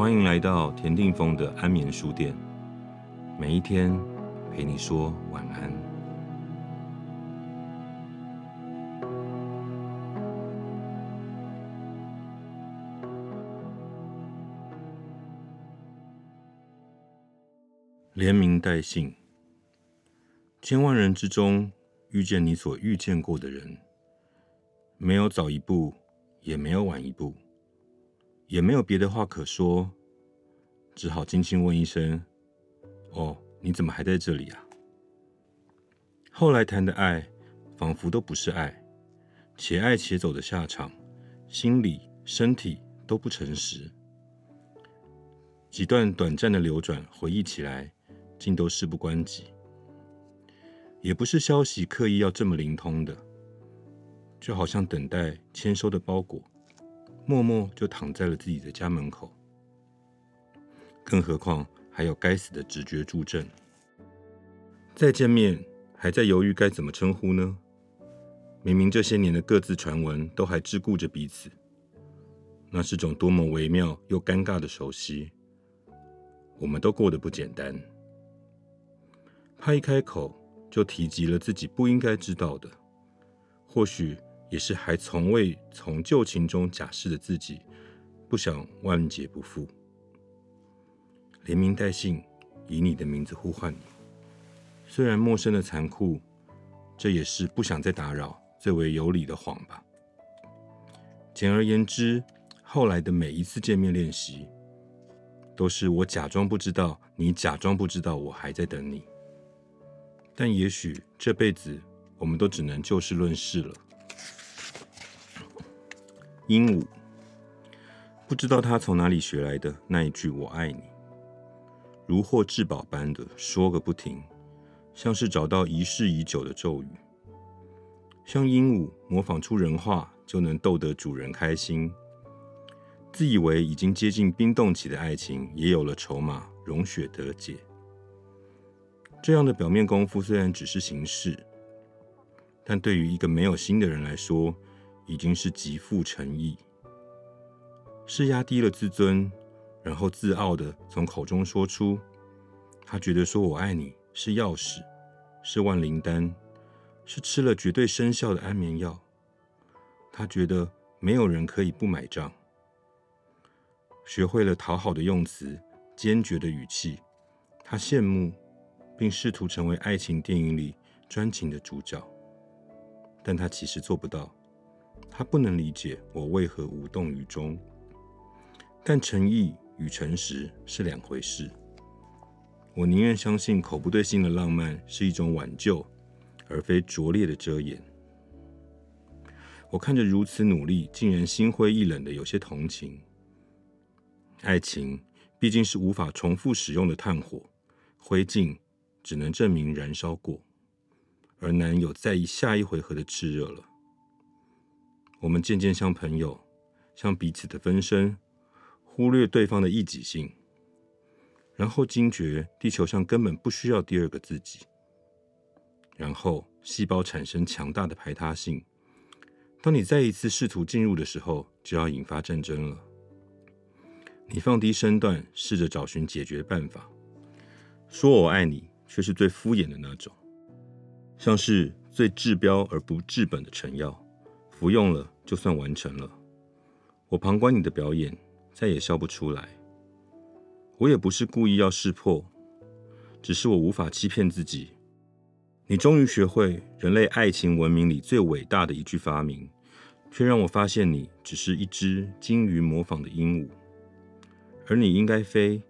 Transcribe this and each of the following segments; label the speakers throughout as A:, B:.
A: 欢迎来到田定峰的安眠书店，每一天陪你说晚安。连名带姓，千万人之中遇见你所遇见过的人，没有早一步，也没有晚一步。也没有别的话可说，只好轻轻问一声：“哦，你怎么还在这里啊？”后来谈的爱，仿佛都不是爱，且爱且走的下场，心理、身体都不诚实。几段短暂的流转，回忆起来，竟都事不关己。也不是消息刻意要这么灵通的，就好像等待签收的包裹。默默就躺在了自己的家门口，更何况还有该死的直觉助阵。再见面，还在犹豫该怎么称呼呢？明明这些年的各自传闻都还只顾着彼此，那是种多么微妙又尴尬的熟悉。我们都过得不简单，他一开口就提及了自己不应该知道的，或许。也是还从未从旧情中假释的自己，不想万劫不复，连名带姓以你的名字呼唤你。虽然陌生的残酷，这也是不想再打扰最为有理的谎吧。简而言之，后来的每一次见面练习，都是我假装不知道，你假装不知道我还在等你。但也许这辈子，我们都只能就事论事了。鹦鹉不知道他从哪里学来的那一句“我爱你”，如获至宝般的说个不停，像是找到遗世已久的咒语。像鹦鹉模仿出人话就能逗得主人开心，自以为已经接近冰冻期的爱情也有了筹码，融雪得解。这样的表面功夫虽然只是形式，但对于一个没有心的人来说，已经是极富诚意，是压低了自尊，然后自傲的从口中说出，他觉得说我爱你是钥匙，是万灵丹，是吃了绝对生效的安眠药。他觉得没有人可以不买账。学会了讨好的用词，坚决的语气，他羡慕，并试图成为爱情电影里专情的主角，但他其实做不到。他不能理解我为何无动于衷，但诚意与诚实是两回事。我宁愿相信口不对心的浪漫是一种挽救，而非拙劣的遮掩。我看着如此努力，竟然心灰意冷的，有些同情。爱情毕竟是无法重复使用的炭火，灰烬只能证明燃烧过，而难有在意下一回合的炽热了。我们渐渐像朋友，像彼此的分身，忽略对方的异己性，然后惊觉地球上根本不需要第二个自己。然后细胞产生强大的排他性，当你再一次试图进入的时候，就要引发战争了。你放低身段，试着找寻解决办法，说我爱你，却是最敷衍的那种，像是最治标而不治本的成药。服用了，就算完成了。我旁观你的表演，再也笑不出来。我也不是故意要识破，只是我无法欺骗自己。你终于学会人类爱情文明里最伟大的一句发明，却让我发现你只是一只精于模仿的鹦鹉，而你应该飞。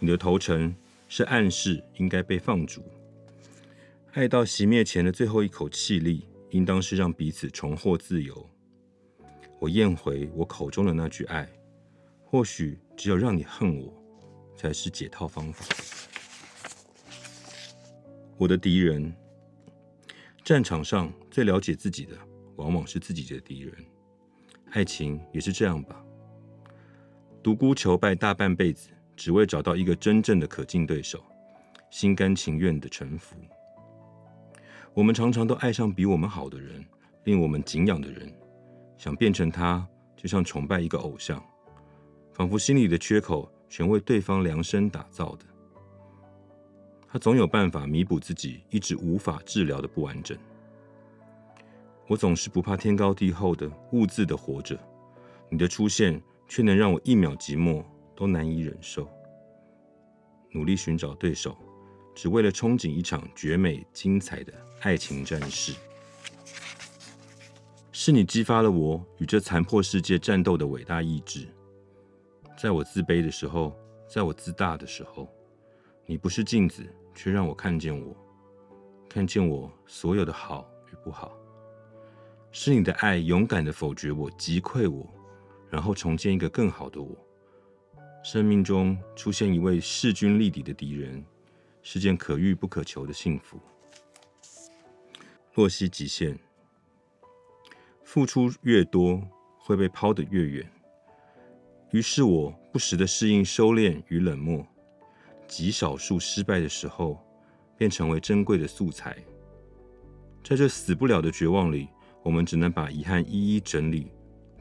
A: 你的头程是暗示应该被放逐，爱到熄灭前的最后一口气力。应当是让彼此重获自由。我咽回我口中的那句爱，或许只有让你恨我，才是解套方法。我的敌人，战场上最了解自己的，往往是自己的敌人。爱情也是这样吧？独孤求败大半辈子，只为找到一个真正的可敬对手，心甘情愿的臣服。我们常常都爱上比我们好的人，令我们敬仰的人，想变成他，就像崇拜一个偶像，仿佛心里的缺口全为对方量身打造的。他总有办法弥补自己一直无法治疗的不完整。我总是不怕天高地厚的兀自的活着，你的出现却能让我一秒寂寞都难以忍受。努力寻找对手，只为了憧憬一场绝美精彩的爱情战事。是你激发了我与这残破世界战斗的伟大意志。在我自卑的时候，在我自大的时候，你不是镜子，却让我看见我，看见我所有的好与不好。是你的爱勇敢的否决我，击溃我，然后重建一个更好的我。生命中出现一位势均力敌的敌人，是件可遇不可求的幸福。洛西极限，付出越多，会被抛得越远。于是我不时的适应收敛与冷漠，极少数失败的时候，便成为珍贵的素材。在这死不了的绝望里，我们只能把遗憾一一整理、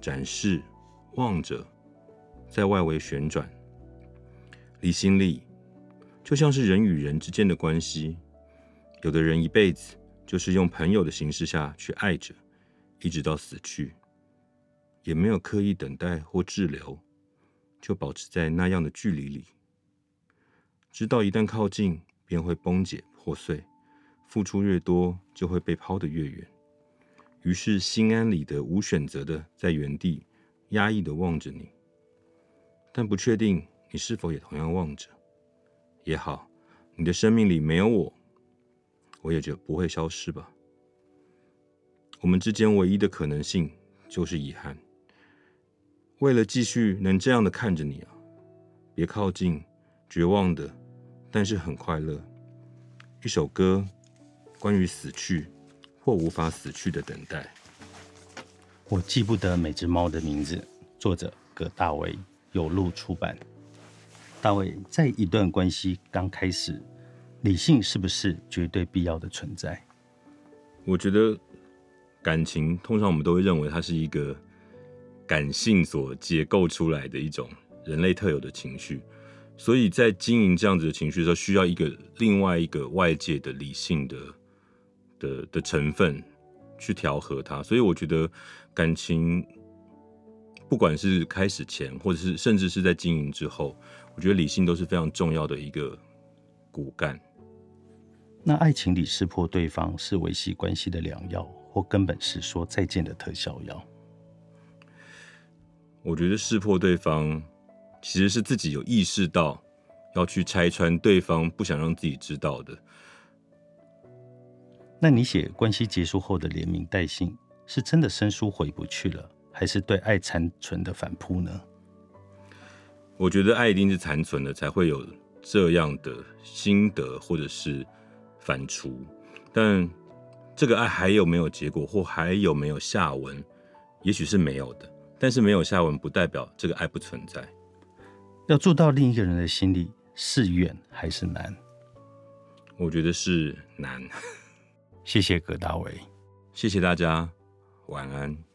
A: 展示、望着。在外围旋转，离心力就像是人与人之间的关系。有的人一辈子就是用朋友的形式下去爱着，一直到死去，也没有刻意等待或滞留，就保持在那样的距离里，知道一旦靠近便会崩解破碎，付出越多就会被抛得越远。于是心安理得、无选择的在原地压抑的望着你。但不确定你是否也同样望着，也好，你的生命里没有我，我也就不会消失吧。我们之间唯一的可能性就是遗憾。为了继续能这样的看着你啊，别靠近，绝望的，但是很快乐。一首歌，关于死去或无法死去的等待。
B: 我记不得每只猫的名字。作者葛大为。有路出版，大卫，在一段关系刚开始，理性是不是绝对必要的存在？
A: 我觉得感情通常我们都会认为它是一个感性所结构出来的一种人类特有的情绪，所以在经营这样子的情绪的时候，需要一个另外一个外界的理性的的的成分去调和它。所以我觉得感情。不管是开始前，或者是甚至是在经营之后，我觉得理性都是非常重要的一个骨干。
B: 那爱情里识破对方是维系关系的良药，或根本是说再见的特效药？
A: 我觉得识破对方其实是自己有意识到要去拆穿对方不想让自己知道的。
B: 那你写关系结束后的连名带姓，是真的生疏回不去了？还是对爱残存的反扑呢？
A: 我觉得爱一定是残存的，才会有这样的心得或者是反刍。但这个爱还有没有结果，或还有没有下文？也许是没有的。但是没有下文，不代表这个爱不存在。
B: 要做到另一个人的心里是远还是难？
A: 我觉得是难。
B: 谢谢葛大伟，
A: 谢谢大家，晚安。